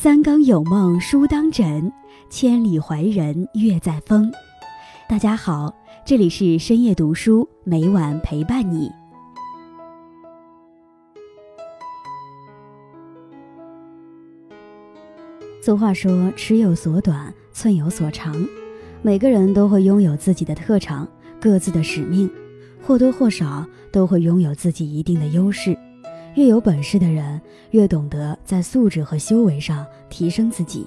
三更有梦书当枕，千里怀人月在风。大家好，这里是深夜读书，每晚陪伴你。俗话说：“尺有所短，寸有所长。”每个人都会拥有自己的特长，各自的使命，或多或少都会拥有自己一定的优势。越有本事的人，越懂得在素质和修为上提升自己；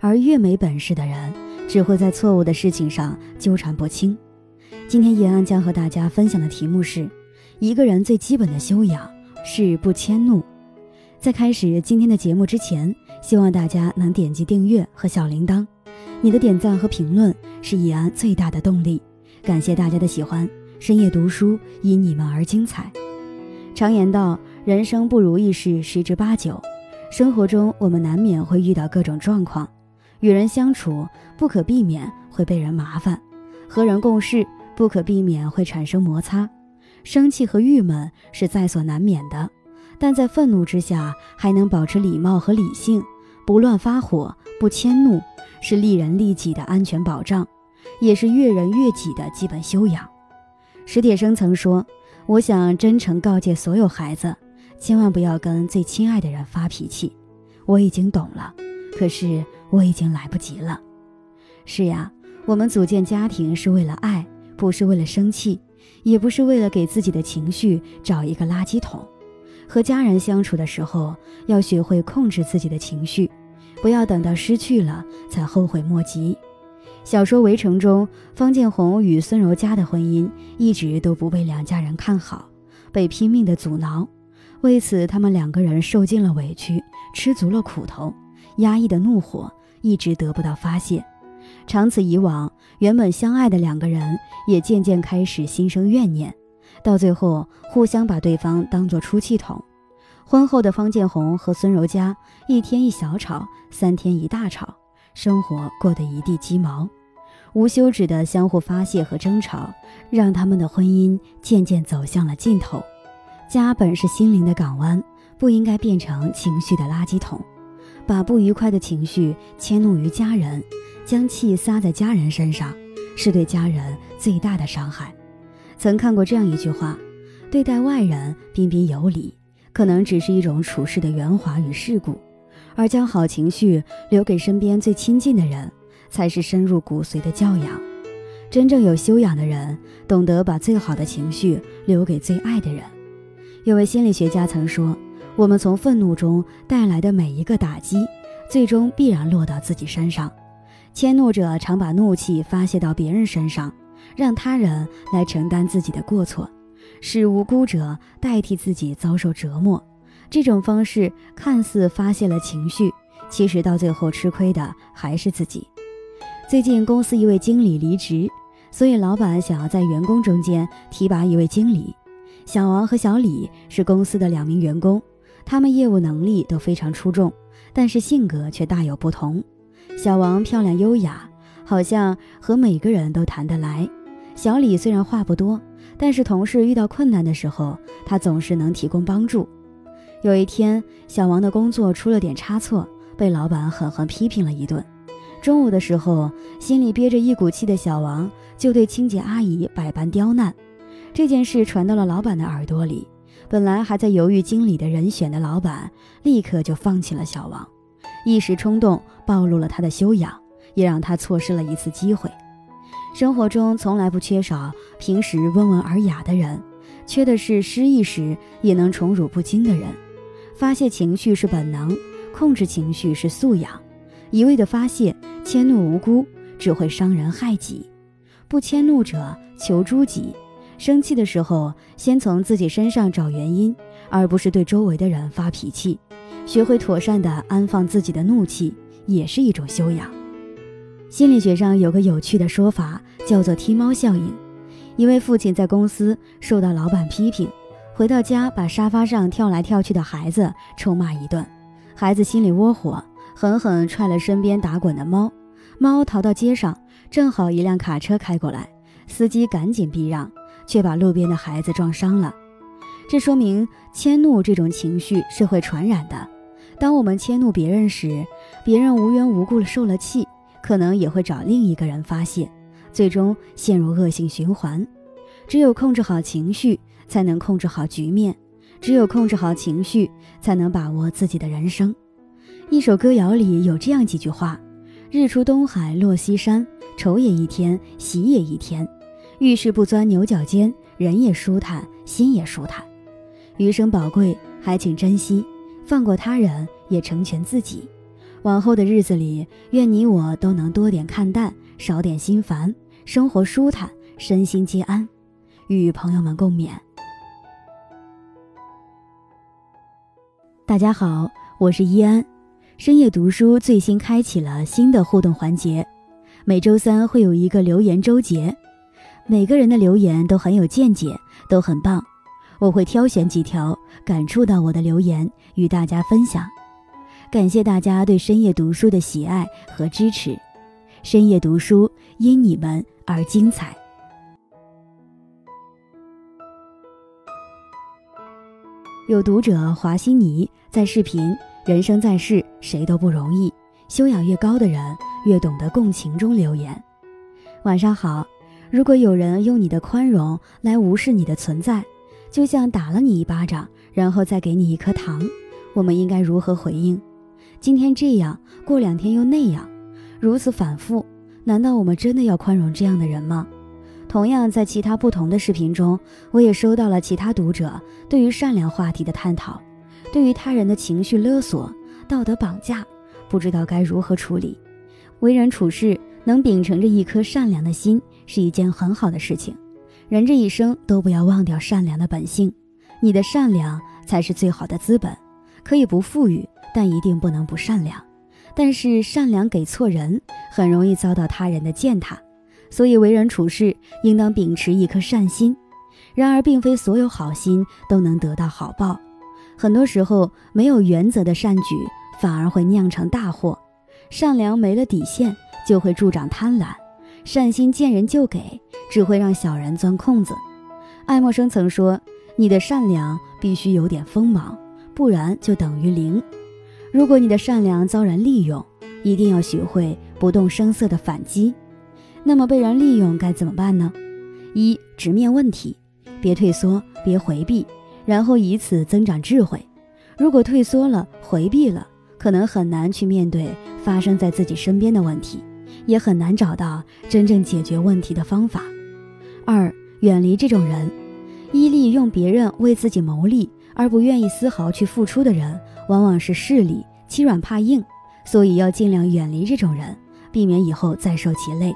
而越没本事的人，只会在错误的事情上纠缠不清。今天叶安将和大家分享的题目是：一个人最基本的修养是不迁怒。在开始今天的节目之前，希望大家能点击订阅和小铃铛，你的点赞和评论是叶安最大的动力。感谢大家的喜欢，深夜读书因你们而精彩。常言道。人生不如意事十之八九，生活中我们难免会遇到各种状况，与人相处不可避免会被人麻烦，和人共事不可避免会产生摩擦，生气和郁闷是在所难免的，但在愤怒之下还能保持礼貌和理性，不乱发火，不迁怒，是利人利己的安全保障，也是悦人悦己的基本修养。史铁生曾说：“我想真诚告诫所有孩子。”千万不要跟最亲爱的人发脾气，我已经懂了，可是我已经来不及了。是呀，我们组建家庭是为了爱，不是为了生气，也不是为了给自己的情绪找一个垃圾桶。和家人相处的时候，要学会控制自己的情绪，不要等到失去了才后悔莫及。小说《围城》中，方建宏与孙柔嘉的婚姻一直都不被两家人看好，被拼命的阻挠。为此，他们两个人受尽了委屈，吃足了苦头，压抑的怒火一直得不到发泄。长此以往，原本相爱的两个人也渐渐开始心生怨念，到最后互相把对方当作出气筒。婚后的方建宏和孙柔嘉一天一小吵，三天一大吵，生活过得一地鸡毛，无休止的相互发泄和争吵，让他们的婚姻渐渐走向了尽头。家本是心灵的港湾，不应该变成情绪的垃圾桶，把不愉快的情绪迁怒于家人，将气撒在家人身上，是对家人最大的伤害。曾看过这样一句话：对待外人彬彬有礼，可能只是一种处事的圆滑与世故；而将好情绪留给身边最亲近的人，才是深入骨髓的教养。真正有修养的人，懂得把最好的情绪留给最爱的人。有位心理学家曾说：“我们从愤怒中带来的每一个打击，最终必然落到自己身上。迁怒者常把怒气发泄到别人身上，让他人来承担自己的过错，使无辜者代替自己遭受折磨。这种方式看似发泄了情绪，其实到最后吃亏的还是自己。”最近公司一位经理离职，所以老板想要在员工中间提拔一位经理。小王和小李是公司的两名员工，他们业务能力都非常出众，但是性格却大有不同。小王漂亮优雅，好像和每个人都谈得来；小李虽然话不多，但是同事遇到困难的时候，他总是能提供帮助。有一天，小王的工作出了点差错，被老板狠狠批评了一顿。中午的时候，心里憋着一股气的小王就对清洁阿姨百般刁难。这件事传到了老板的耳朵里，本来还在犹豫经理的人选的老板，立刻就放弃了小王，一时冲动暴露了他的修养，也让他错失了一次机会。生活中从来不缺少平时温文尔雅的人，缺的是失意时也能宠辱不惊的人。发泄情绪是本能，控制情绪是素养。一味的发泄，迁怒无辜，只会伤人害己。不迁怒者，求诸己。生气的时候，先从自己身上找原因，而不是对周围的人发脾气。学会妥善的安放自己的怒气，也是一种修养。心理学上有个有趣的说法，叫做“踢猫效应”。一位父亲在公司受到老板批评，回到家把沙发上跳来跳去的孩子臭骂一顿。孩子心里窝火，狠狠踹了身边打滚的猫，猫逃到街上，正好一辆卡车开过来，司机赶紧避让。却把路边的孩子撞伤了，这说明迁怒这种情绪是会传染的。当我们迁怒别人时，别人无缘无故的受了气，可能也会找另一个人发泄，最终陷入恶性循环。只有控制好情绪，才能控制好局面；只有控制好情绪，才能把握自己的人生。一首歌谣里有这样几句话：“日出东海落西山，愁也一天，喜也一天。遇事不钻牛角尖，人也舒坦，心也舒坦。余生宝贵，还请珍惜，放过他人，也成全自己。往后的日子里，愿你我都能多点看淡，少点心烦，生活舒坦，身心皆安。”与朋友们共勉。大家好，我是依安。深夜读书最新开启了新的互动环节，每周三会有一个留言周结，每个人的留言都很有见解，都很棒。我会挑选几条感触到我的留言与大家分享。感谢大家对深夜读书的喜爱和支持，深夜读书因你们而精彩。有读者华西尼在视频《人生在世，谁都不容易，修养越高的人越懂得共情》中留言：“晚上好，如果有人用你的宽容来无视你的存在，就像打了你一巴掌，然后再给你一颗糖，我们应该如何回应？今天这样，过两天又那样，如此反复，难道我们真的要宽容这样的人吗？”同样，在其他不同的视频中，我也收到了其他读者对于善良话题的探讨，对于他人的情绪勒索、道德绑架，不知道该如何处理。为人处事，能秉承着一颗善良的心，是一件很好的事情。人这一生都不要忘掉善良的本性，你的善良才是最好的资本。可以不富裕，但一定不能不善良。但是善良给错人，很容易遭到他人的践踏。所以，为人处事应当秉持一颗善心。然而，并非所有好心都能得到好报。很多时候，没有原则的善举反而会酿成大祸。善良没了底线，就会助长贪婪；善心见人就给，只会让小人钻空子。爱默生曾说：“你的善良必须有点锋芒，不然就等于零。如果你的善良遭人利用，一定要学会不动声色的反击。”那么被人利用该怎么办呢？一直面问题，别退缩，别回避，然后以此增长智慧。如果退缩了，回避了，可能很难去面对发生在自己身边的问题，也很难找到真正解决问题的方法。二远离这种人，依利用别人为自己谋利而不愿意丝毫去付出的人，往往是势利、欺软怕硬，所以要尽量远离这种人，避免以后再受其累。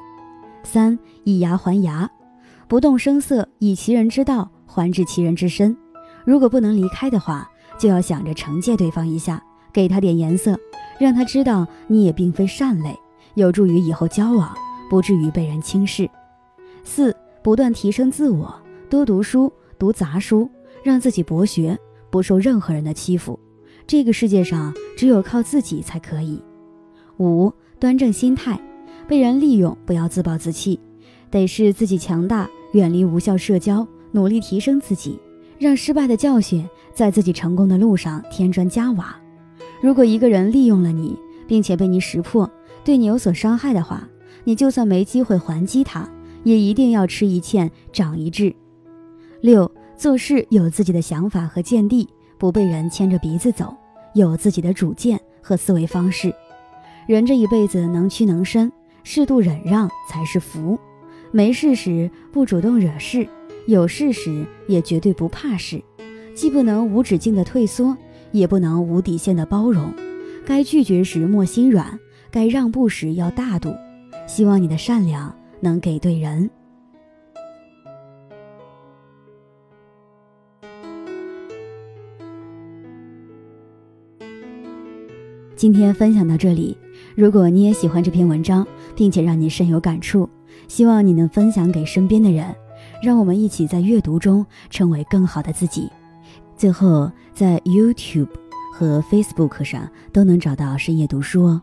三以牙还牙，不动声色，以其人之道还治其人之身。如果不能离开的话，就要想着惩戒对方一下，给他点颜色，让他知道你也并非善类，有助于以后交往，不至于被人轻视。四不断提升自我，多读书，读杂书，让自己博学，不受任何人的欺负。这个世界上只有靠自己才可以。五端正心态。被人利用，不要自暴自弃，得是自己强大，远离无效社交，努力提升自己，让失败的教训在自己成功的路上添砖加瓦。如果一个人利用了你，并且被你识破，对你有所伤害的话，你就算没机会还击他，也一定要吃一堑长一智。六，做事有自己的想法和见地，不被人牵着鼻子走，有自己的主见和思维方式。人这一辈子能屈能伸。适度忍让才是福，没事时不主动惹事，有事时也绝对不怕事，既不能无止境的退缩，也不能无底线的包容，该拒绝时莫心软，该让步时要大度。希望你的善良能给对人。今天分享到这里。如果你也喜欢这篇文章，并且让你深有感触，希望你能分享给身边的人，让我们一起在阅读中成为更好的自己。最后，在 YouTube 和 Facebook 上都能找到深夜读书哦，